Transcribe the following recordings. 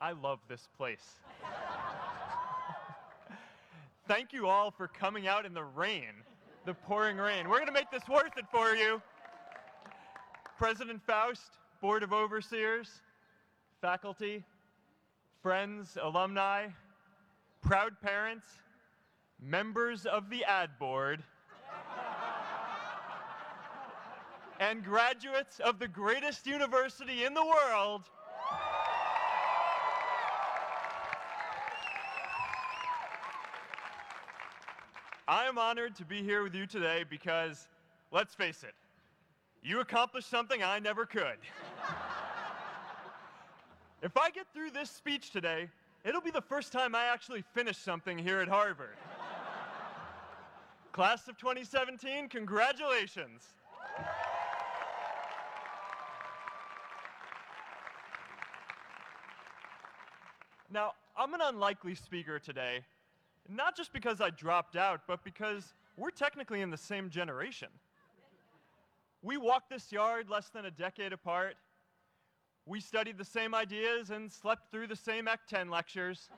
I love this place. Thank you all for coming out in the rain, the pouring rain. We're going to make this worth it for you. President Faust, Board of Overseers, faculty, friends, alumni, proud parents, members of the ad board, and graduates of the greatest university in the world. I am honored to be here with you today because, let's face it, you accomplished something I never could. if I get through this speech today, it'll be the first time I actually finish something here at Harvard. Class of 2017, congratulations. Now, I'm an unlikely speaker today, not just because I dropped out, but because we're technically in the same generation. We walked this yard less than a decade apart. We studied the same ideas and slept through the same Ec 10 lectures.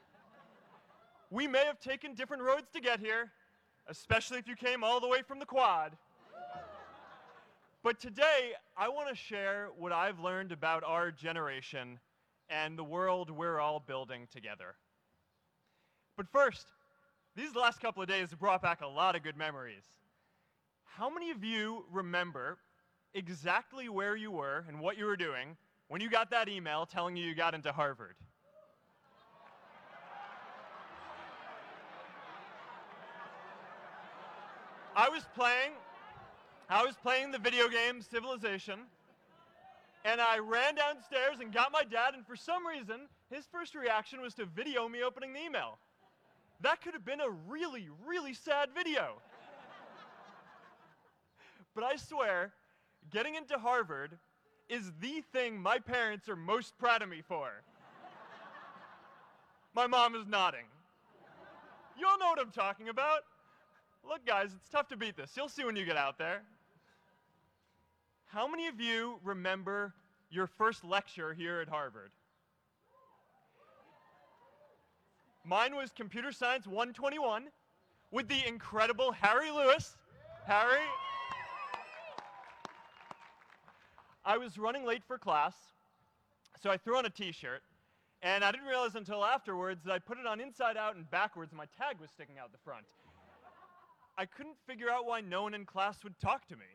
We may have taken different roads to get here, especially if you came all the way from the quad. But today, I want to share what I've learned about our generation and the world we're all building together. But first, these last couple of days have brought back a lot of good memories. How many of you remember exactly where you were and what you were doing when you got that email telling you you got into Harvard? I was playing I was playing the video game Civilization and I ran downstairs and got my dad and for some reason his first reaction was to video me opening the email. That could have been a really, really sad video. but I swear, getting into Harvard is the thing my parents are most proud of me for. my mom is nodding. You all know what I'm talking about. Look, guys, it's tough to beat this. You'll see when you get out there. How many of you remember your first lecture here at Harvard? Mine was Computer Science 121 with the incredible Harry Lewis. Harry. I was running late for class, so I threw on a t-shirt, and I didn't realize until afterwards that I put it on inside out and backwards, and my tag was sticking out the front. I couldn't figure out why no one in class would talk to me.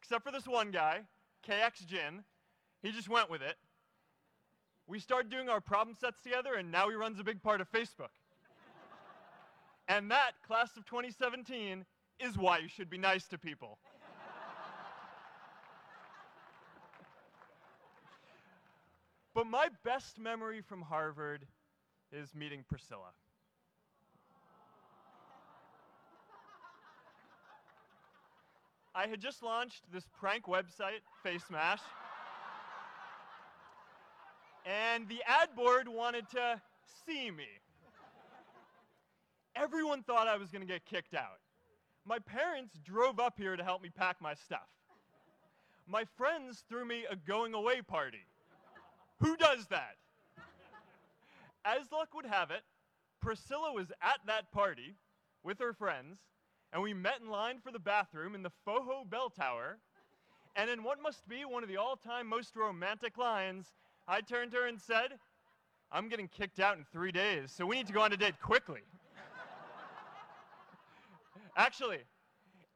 Except for this one guy, KX Jin. He just went with it. We started doing our problem sets together, and now he runs a big part of Facebook. and that, class of 2017, is why you should be nice to people. but my best memory from Harvard is meeting Priscilla. I had just launched this prank website, FaceMash. And the ad board wanted to see me. Everyone thought I was going to get kicked out. My parents drove up here to help me pack my stuff. My friends threw me a going away party. Who does that? As luck would have it, Priscilla was at that party with her friends, and we met in line for the bathroom in the Pfoho Bell Tower. And in what must be one of the all time most romantic lines, I turned to her and said, I'm getting kicked out in three days, so we need to go on a date quickly. Actually,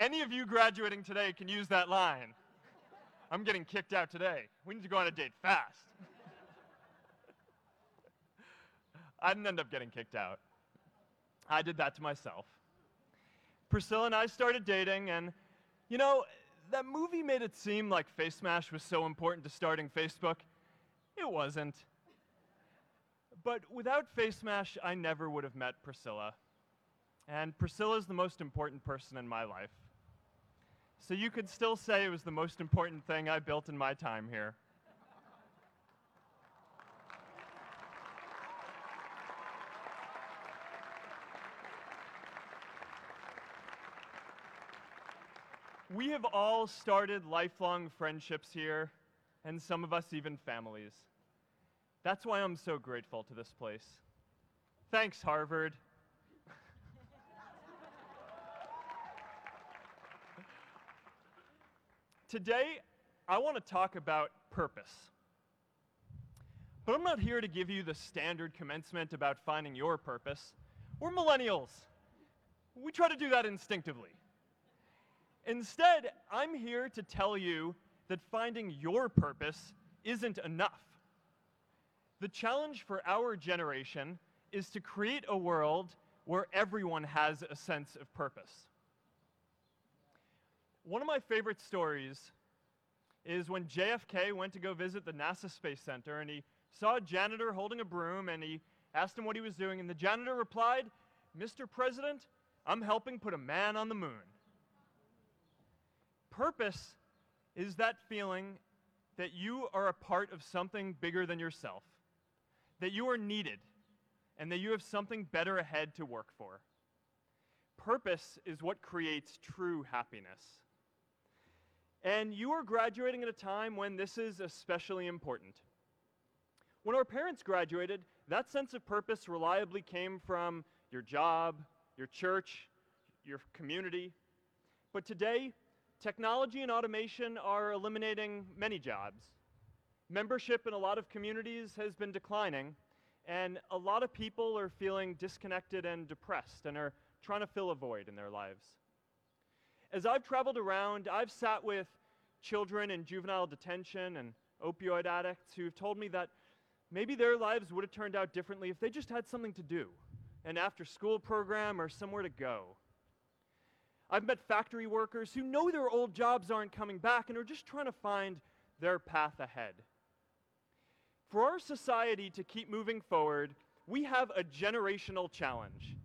any of you graduating today can use that line. I'm getting kicked out today. We need to go on a date fast. I didn't end up getting kicked out. I did that to myself. Priscilla and I started dating, and you know, that movie made it seem like FaceMash was so important to starting Facebook. It wasn't. But without FaceMash, I never would have met Priscilla. And Priscilla is the most important person in my life. So you could still say it was the most important thing I built in my time here. We have all started lifelong friendships here, and some of us even families. That's why I'm so grateful to this place. Thanks, Harvard. Today, I want to talk about purpose. But I'm not here to give you the standard commencement about finding your purpose. We're millennials. We try to do that instinctively. Instead, I'm here to tell you that finding your purpose isn't enough. The challenge for our generation is to create a world where everyone has a sense of purpose. One of my favorite stories is when JFK went to go visit the NASA Space Center and he saw a janitor holding a broom and he asked him what he was doing, and the janitor replied, Mr. President, I'm helping put a man on the moon. Purpose is that feeling that you are a part of something bigger than yourself, that you are needed, and that you have something better ahead to work for. Purpose is what creates true happiness. And you are graduating at a time when this is especially important. When our parents graduated, that sense of purpose reliably came from your job, your church, your community. But today, technology and automation are eliminating many jobs. Membership in a lot of communities has been declining, and a lot of people are feeling disconnected and depressed and are trying to fill a void in their lives. As I've traveled around, I've sat with children in juvenile detention and opioid addicts who've told me that maybe their lives would have turned out differently if they just had something to do an after school program or somewhere to go. I've met factory workers who know their old jobs aren't coming back and are just trying to find their path ahead. For our society to keep moving forward, we have a generational challenge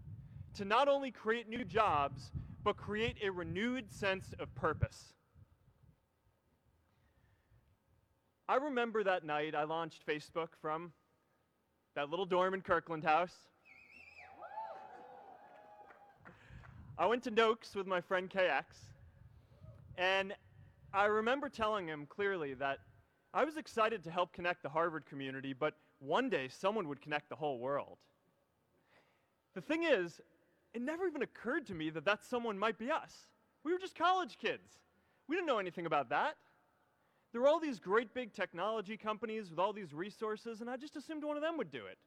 to not only create new jobs, but create a renewed sense of purpose. I remember that night I launched Facebook from that little dorm in Kirkland House. I went to Noch's with my friend KX, and I remember telling him clearly that I was excited to help connect the Harvard community, but one day someone would connect the whole world. The thing is, it never even occurred to me that that someone might be us. We were just college kids. We didn't know anything about that. There were all these great big technology companies with all these resources, and I just assumed one of them would do it.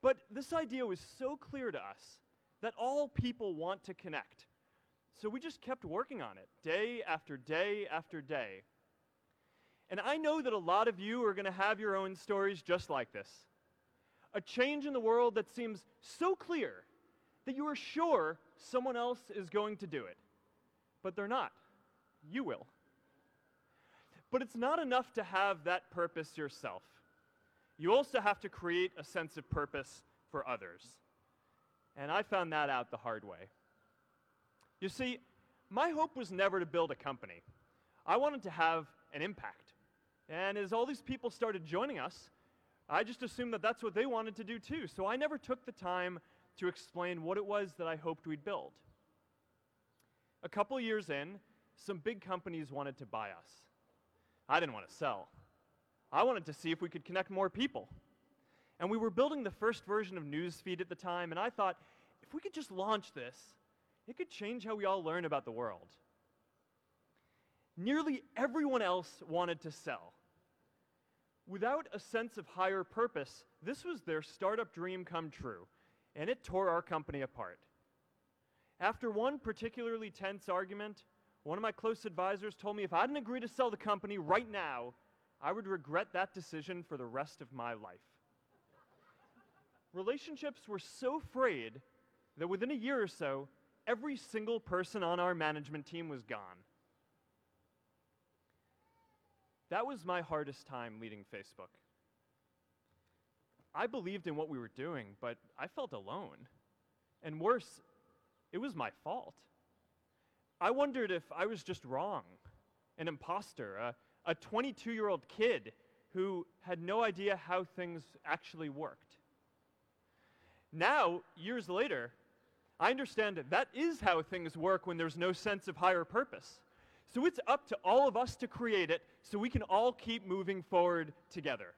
But this idea was so clear to us that all people want to connect. So we just kept working on it day after day after day. And I know that a lot of you are going to have your own stories just like this. A change in the world that seems so clear that you are sure someone else is going to do it. But they're not. You will. But it's not enough to have that purpose yourself. You also have to create a sense of purpose for others. And I found that out the hard way. You see, my hope was never to build a company. I wanted to have an impact. And as all these people started joining us, I just assumed that that's what they wanted to do too. So I never took the time to explain what it was that I hoped we'd build. A couple years in, some big companies wanted to buy us. I didn't want to sell. I wanted to see if we could connect more people. And we were building the first version of Newsfeed at the time, and I thought, if we could just launch this, it could change how we all learn about the world. Nearly everyone else wanted to sell. Without a sense of higher purpose, this was their startup dream come true, and it tore our company apart. After one particularly tense argument, one of my close advisors told me if I didn't agree to sell the company right now, I would regret that decision for the rest of my life. Relationships were so frayed that within a year or so, every single person on our management team was gone. That was my hardest time leading Facebook. I believed in what we were doing, but I felt alone. And worse, it was my fault. I wondered if I was just wrong, an imposter, a 22 year old kid who had no idea how things actually worked. Now, years later, I understand that that is how things work when there's no sense of higher purpose. So it's up to all of us to create it so we can all keep moving forward together.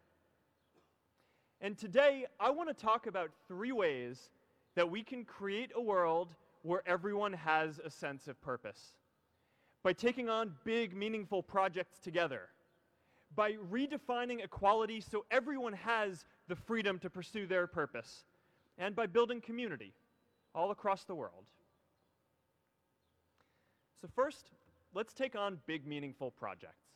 And today, I want to talk about three ways that we can create a world where everyone has a sense of purpose. By taking on big, meaningful projects together. By redefining equality so everyone has the freedom to pursue their purpose. And by building community all across the world. So, first, let's take on big, meaningful projects.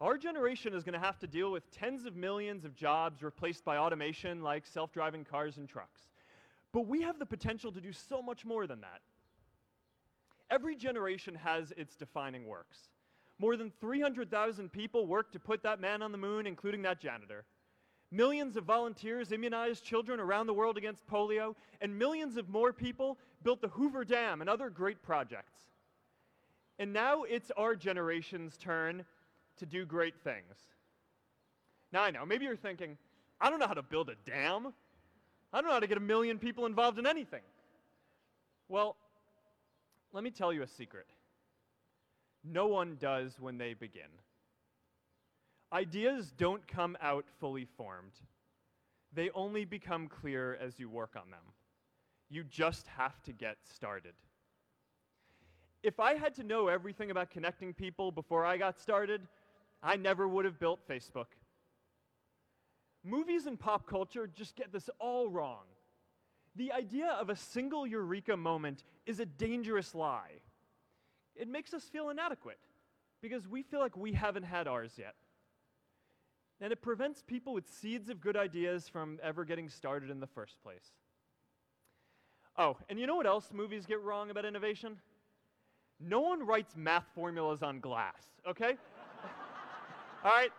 Our generation is going to have to deal with tens of millions of jobs replaced by automation like self driving cars and trucks. But we have the potential to do so much more than that. Every generation has its defining works. More than 300,000 people worked to put that man on the moon, including that janitor. Millions of volunteers immunized children around the world against polio, and millions of more people built the Hoover Dam and other great projects. And now it's our generation's turn to do great things. Now I know, maybe you're thinking, I don't know how to build a dam. I don't know how to get a million people involved in anything. Well, let me tell you a secret. No one does when they begin. Ideas don't come out fully formed. They only become clear as you work on them. You just have to get started. If I had to know everything about connecting people before I got started, I never would have built Facebook. Movies and pop culture just get this all wrong. The idea of a single eureka moment is a dangerous lie. It makes us feel inadequate because we feel like we haven't had ours yet. And it prevents people with seeds of good ideas from ever getting started in the first place. Oh, and you know what else movies get wrong about innovation? No one writes math formulas on glass, okay? All right?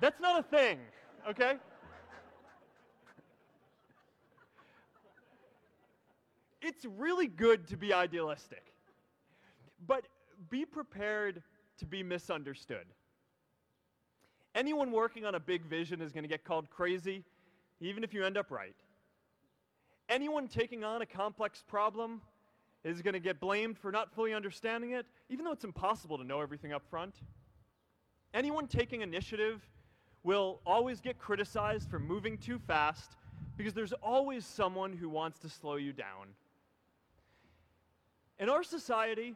That's not a thing, okay? It's really good to be idealistic, but be prepared to be misunderstood. Anyone working on a big vision is going to get called crazy, even if you end up right. Anyone taking on a complex problem is going to get blamed for not fully understanding it, even though it's impossible to know everything up front. Anyone taking initiative will always get criticized for moving too fast because there's always someone who wants to slow you down. In our society,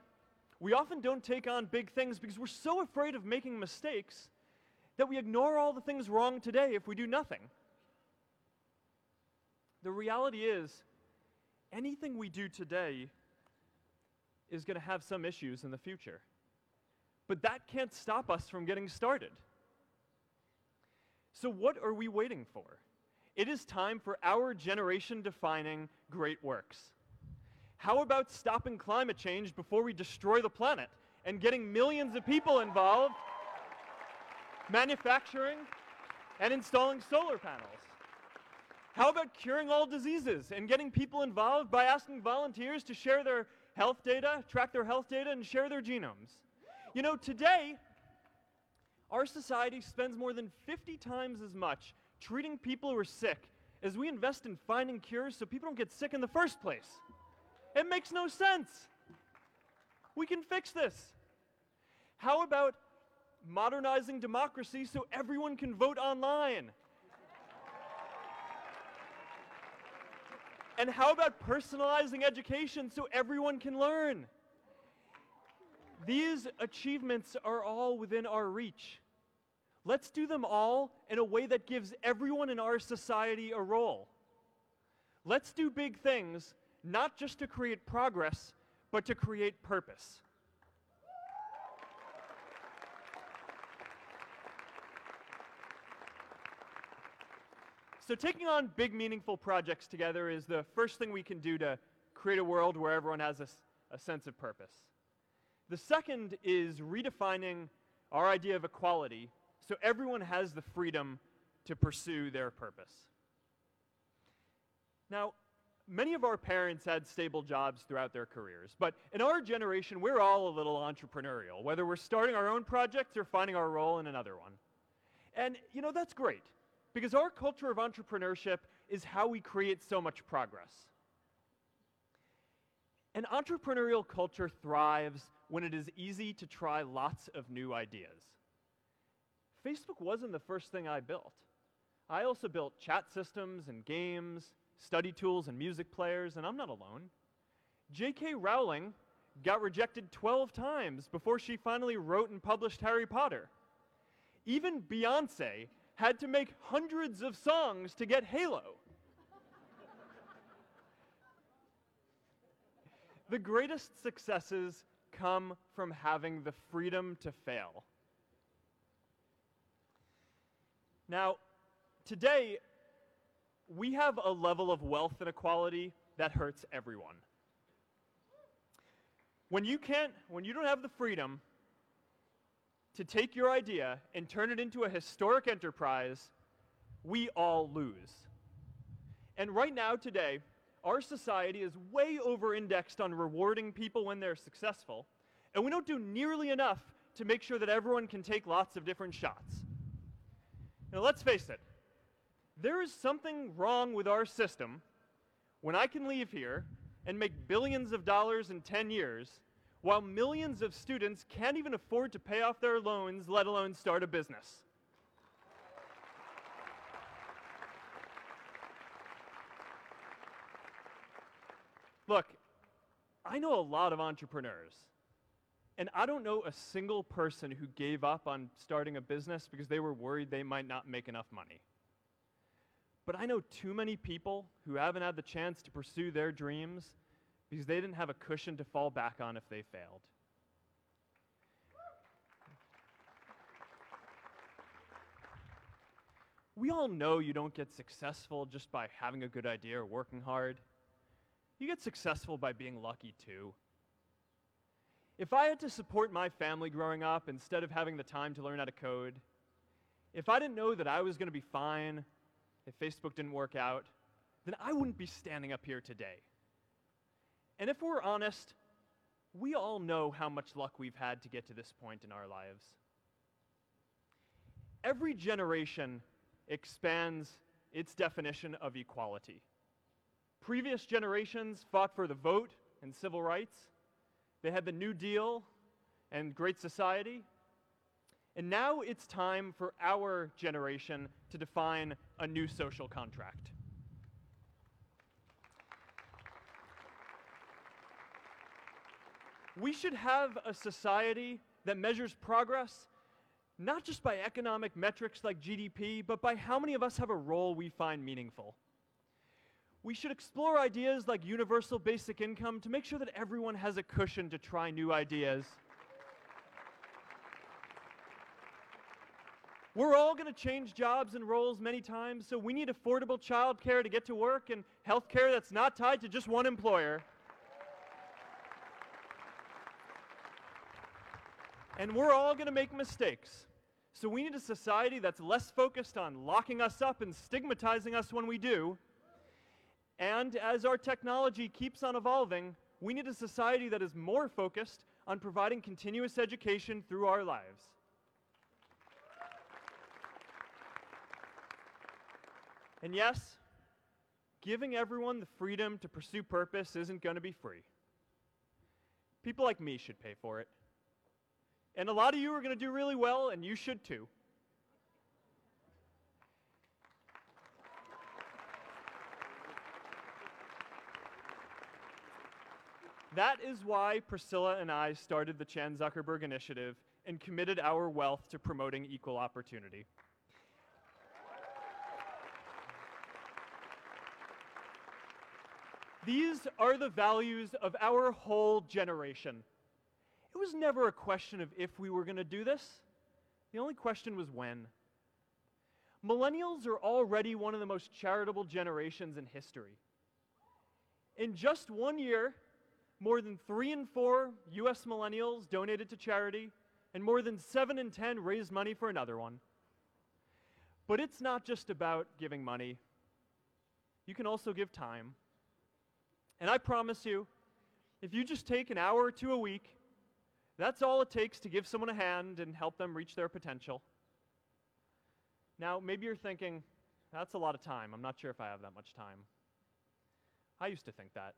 we often don't take on big things because we're so afraid of making mistakes that we ignore all the things wrong today if we do nothing. The reality is, anything we do today is going to have some issues in the future. But that can't stop us from getting started. So, what are we waiting for? It is time for our generation defining great works. How about stopping climate change before we destroy the planet and getting millions of people involved manufacturing and installing solar panels? How about curing all diseases and getting people involved by asking volunteers to share their health data, track their health data, and share their genomes? You know, today, our society spends more than 50 times as much treating people who are sick as we invest in finding cures so people don't get sick in the first place. It makes no sense. We can fix this. How about modernizing democracy so everyone can vote online. and how about personalizing education so everyone can learn? These achievements are all within our reach. Let's do them all in a way that gives everyone in our society a role. Let's do big things, not just to create progress, but to create purpose. So, taking on big, meaningful projects together is the first thing we can do to create a world where everyone has a, a sense of purpose. The second is redefining our idea of equality so everyone has the freedom to pursue their purpose. Now, many of our parents had stable jobs throughout their careers, but in our generation, we're all a little entrepreneurial, whether we're starting our own projects or finding our role in another one. And, you know, that's great. Because our culture of entrepreneurship is how we create so much progress. An entrepreneurial culture thrives when it is easy to try lots of new ideas. Facebook wasn't the first thing I built. I also built chat systems and games, study tools and music players, and I'm not alone. J.K. Rowling got rejected 12 times before she finally wrote and published Harry Potter. Even Beyonce had to make hundreds of songs to get Halo. the greatest successes come from having the freedom to fail. Now, today, we have a level of wealth inequality that hurts everyone. When you can't, when you don't have the freedom to take your idea and turn it into a historic enterprise, we all lose. And right now, today, our society is way over indexed on rewarding people when they're successful, and we don't do nearly enough to make sure that everyone can take lots of different shots. Now, let's face it, there is something wrong with our system when I can leave here and make billions of dollars in 10 years while millions of students can't even afford to pay off their loans, let alone start a business. Look, I know a lot of entrepreneurs, and I don't know a single person who gave up on starting a business because they were worried they might not make enough money. But I know too many people who haven't had the chance to pursue their dreams because they didn't have a cushion to fall back on if they failed. We all know you don't get successful just by having a good idea or working hard. You get successful by being lucky too. If I had to support my family growing up instead of having the time to learn how to code, if I didn't know that I was going to be fine if Facebook didn't work out, then I wouldn't be standing up here today. And if we're honest, we all know how much luck we've had to get to this point in our lives. Every generation expands its definition of equality. Previous generations fought for the vote and civil rights. They had the New Deal and Great Society. And now it's time for our generation to define a new social contract. We should have a society that measures progress not just by economic metrics like GDP, but by how many of us have a role we find meaningful. We should explore ideas like universal basic income to make sure that everyone has a cushion to try new ideas. We're all going to change jobs and roles many times, so we need affordable childcare to get to work and health care that's not tied to just one employer. And we're all going to make mistakes. So we need a society that's less focused on locking us up and stigmatizing us when we do. And as our technology keeps on evolving, we need a society that is more focused on providing continuous education through our lives. And yes, giving everyone the freedom to pursue purpose isn't going to be free. People like me should pay for it. And a lot of you are going to do really well, and you should too. That is why Priscilla and I started the Chan Zuckerberg Initiative and committed our wealth to promoting equal opportunity. These are the values of our whole generation. It was never a question of if we were going to do this. The only question was when. Millennials are already one of the most charitable generations in history. In just one year, more than three in four US millennials donated to charity, and more than seven in ten raised money for another one. But it's not just about giving money, you can also give time. And I promise you, if you just take an hour or two a week that's all it takes to give someone a hand and help them reach their potential. Now, maybe you're thinking, that's a lot of time. I'm not sure if I have that much time. I used to think that.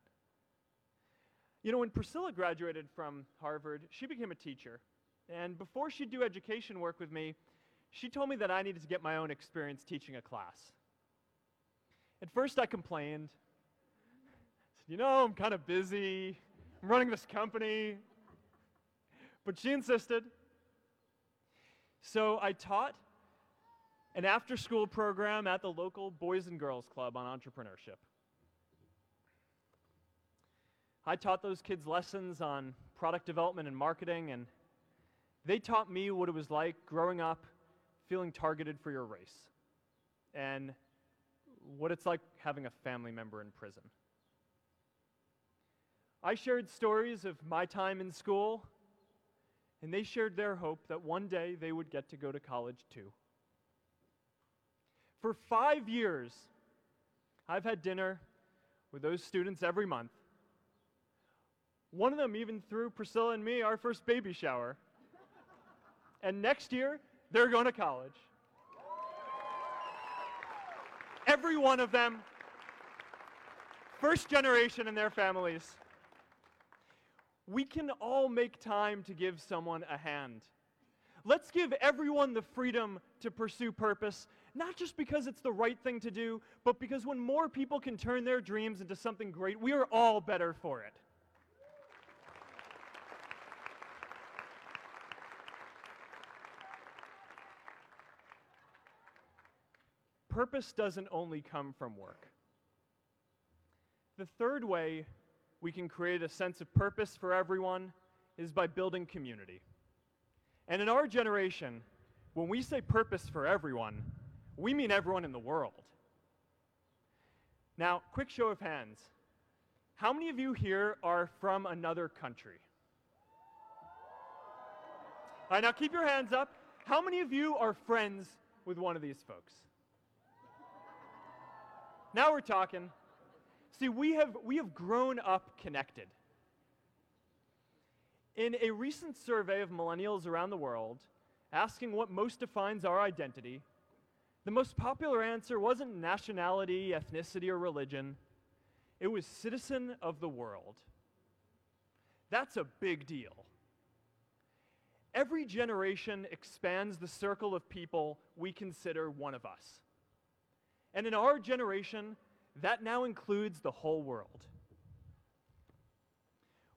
You know, when Priscilla graduated from Harvard, she became a teacher. And before she'd do education work with me, she told me that I needed to get my own experience teaching a class. At first, I complained. I said, You know, I'm kind of busy. I'm running this company. But she insisted. So I taught an after school program at the local Boys and Girls Club on entrepreneurship. I taught those kids lessons on product development and marketing, and they taught me what it was like growing up feeling targeted for your race and what it's like having a family member in prison. I shared stories of my time in school, and they shared their hope that one day they would get to go to college too. For five years, I've had dinner with those students every month. One of them even threw Priscilla and me our first baby shower. and next year, they're going to college. Every one of them, first generation in their families. We can all make time to give someone a hand. Let's give everyone the freedom to pursue purpose, not just because it's the right thing to do, but because when more people can turn their dreams into something great, we are all better for it. purpose doesn't only come from work. The third way we can create a sense of purpose for everyone is by building community. And in our generation, when we say purpose for everyone, we mean everyone in the world. Now, quick show of hands. How many of you here are from another country? All right, now keep your hands up. How many of you are friends with one of these folks? Now we're talking. See, we have, we have grown up connected. In a recent survey of millennials around the world, asking what most defines our identity, the most popular answer wasn't nationality, ethnicity, or religion. It was citizen of the world. That's a big deal. Every generation expands the circle of people we consider one of us. And in our generation, that now includes the whole world.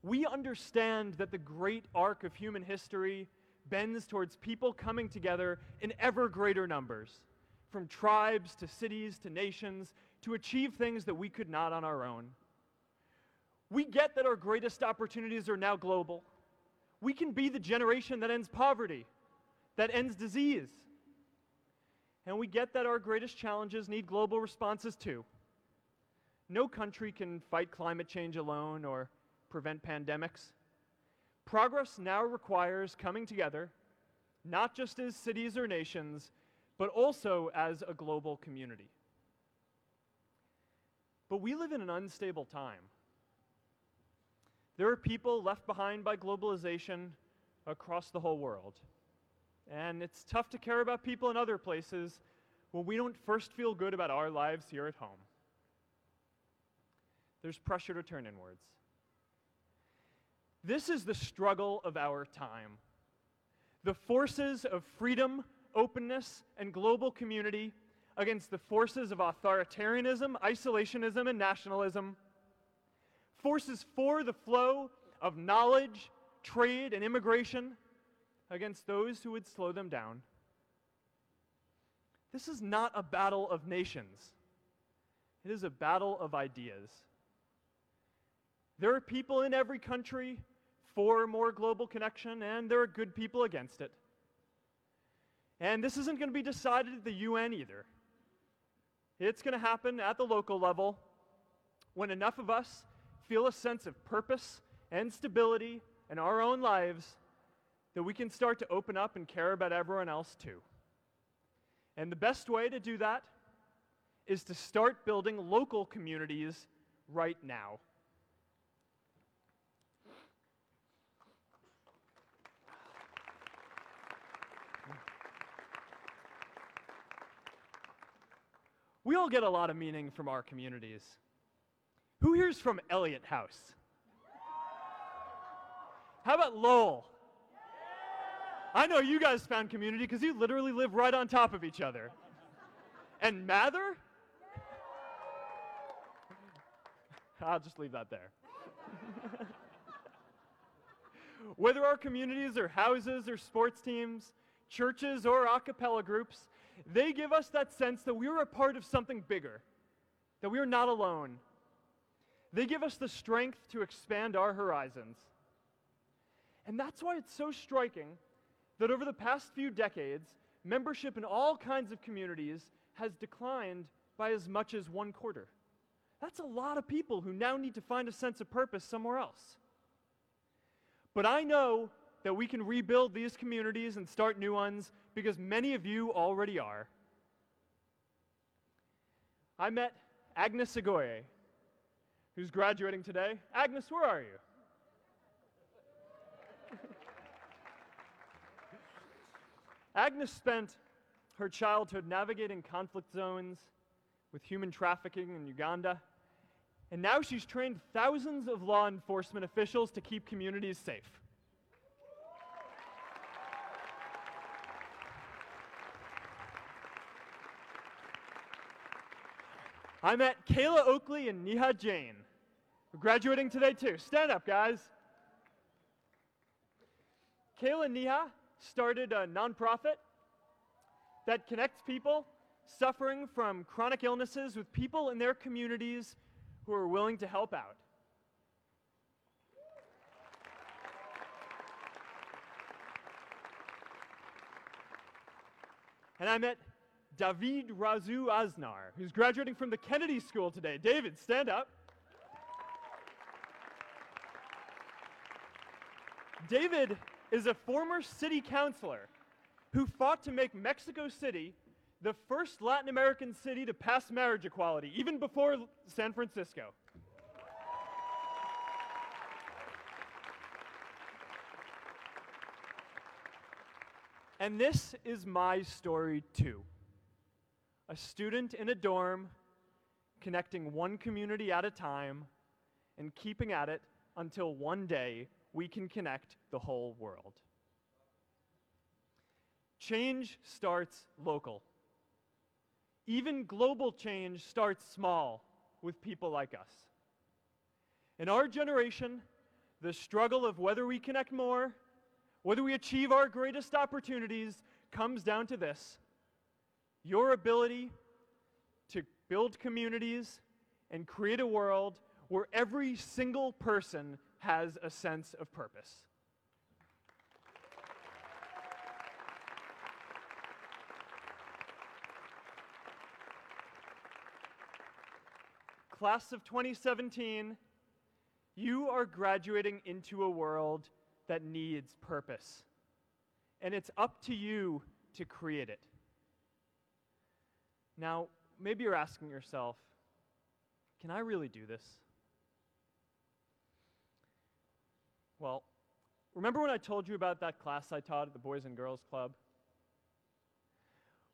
We understand that the great arc of human history bends towards people coming together in ever greater numbers, from tribes to cities to nations, to achieve things that we could not on our own. We get that our greatest opportunities are now global. We can be the generation that ends poverty, that ends disease, and we get that our greatest challenges need global responses too. No country can fight climate change alone or prevent pandemics. Progress now requires coming together, not just as cities or nations, but also as a global community. But we live in an unstable time. There are people left behind by globalization across the whole world. And it's tough to care about people in other places when we don't first feel good about our lives here at home. There's pressure to turn inwards. This is the struggle of our time. The forces of freedom, openness, and global community against the forces of authoritarianism, isolationism, and nationalism. Forces for the flow of knowledge, trade, and immigration against those who would slow them down. This is not a battle of nations, it is a battle of ideas. There are people in every country for more global connection, and there are good people against it. And this isn't going to be decided at the UN either. It's going to happen at the local level when enough of us feel a sense of purpose and stability in our own lives that we can start to open up and care about everyone else too. And the best way to do that is to start building local communities right now. We all get a lot of meaning from our communities. Who here's from Eliot House? How about Lowell? I know you guys found community because you literally live right on top of each other. And Mather? I'll just leave that there. Whether our communities are houses or sports teams, churches or a cappella groups, they give us that sense that we are a part of something bigger, that we are not alone. They give us the strength to expand our horizons. And that's why it's so striking that over the past few decades, membership in all kinds of communities has declined by as much as one quarter. That's a lot of people who now need to find a sense of purpose somewhere else. But I know that we can rebuild these communities and start new ones because many of you already are. I met Agnes Igoye, who's graduating today. Agnes, where are you? Agnes spent her childhood navigating conflict zones with human trafficking in Uganda, and now she's trained thousands of law enforcement officials to keep communities safe. I met Kayla Oakley and Niha Jain. We're graduating today too. Stand up, guys. Kayla and Niha started a nonprofit that connects people suffering from chronic illnesses with people in their communities who are willing to help out. And I met David Razu Aznar, who's graduating from the Kennedy School today. David, stand up. David is a former city councilor who fought to make Mexico City the first Latin American city to pass marriage equality, even before San Francisco. And this is my story too. A student in a dorm, connecting one community at a time, and keeping at it until one day we can connect the whole world. Change starts local. Even global change starts small with people like us. In our generation, the struggle of whether we connect more, whether we achieve our greatest opportunities, comes down to this your ability to build communities and create a world where every single person has a sense of purpose. Class of 2017, you are graduating into a world that needs purpose. And it's up to you to create it. Now, maybe you're asking yourself, can I really do this? Well, remember when I told you about that class I taught at the Boys and Girls Club?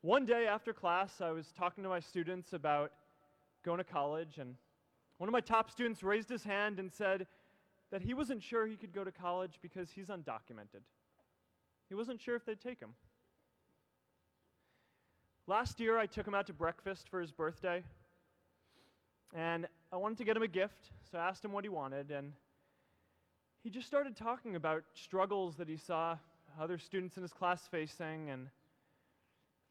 One day after class, I was talking to my students about going to college, and one of my top students raised his hand and said that he wasn't sure he could go to college because he's undocumented. He wasn't sure if they'd take him. Last year, I took him out to breakfast for his birthday, and I wanted to get him a gift, so I asked him what he wanted, and he just started talking about struggles that he saw other students in his class facing, and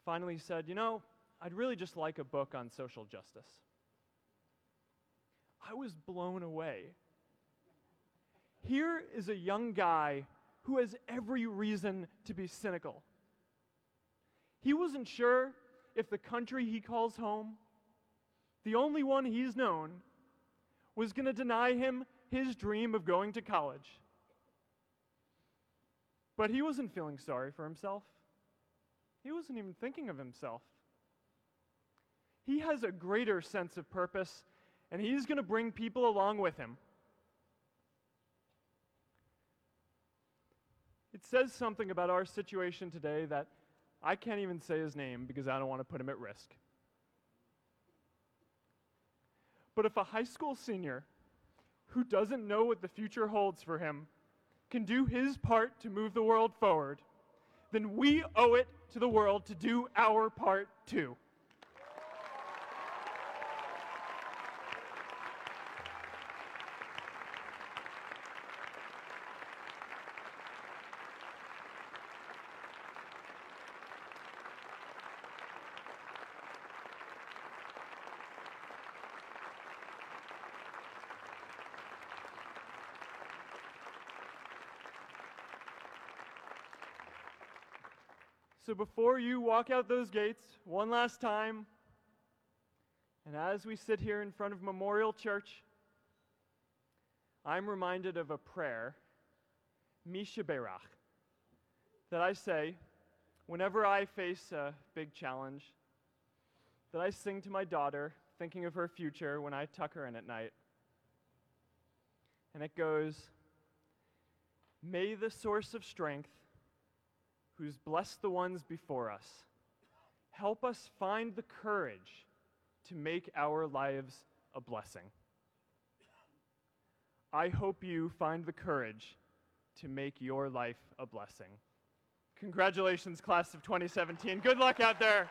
finally said, You know, I'd really just like a book on social justice. I was blown away. Here is a young guy who has every reason to be cynical. He wasn't sure if the country he calls home, the only one he's known, was going to deny him his dream of going to college. But he wasn't feeling sorry for himself. He wasn't even thinking of himself. He has a greater sense of purpose, and he's going to bring people along with him. It says something about our situation today that I can't even say his name because I don't want to put him at risk. But if a high school senior who doesn't know what the future holds for him can do his part to move the world forward, then we owe it to the world to do our part too. So before you walk out those gates one last time, and as we sit here in front of Memorial Church, I'm reminded of a prayer, Mi Shebeirach, that I say whenever I face a big challenge, that I sing to my daughter, thinking of her future when I tuck her in at night. And it goes, May the source of strength who's blessed the ones before us. Help us find the courage to make our lives a blessing. I hope you find the courage to make your life a blessing. Congratulations, class of 2017. Good luck out there.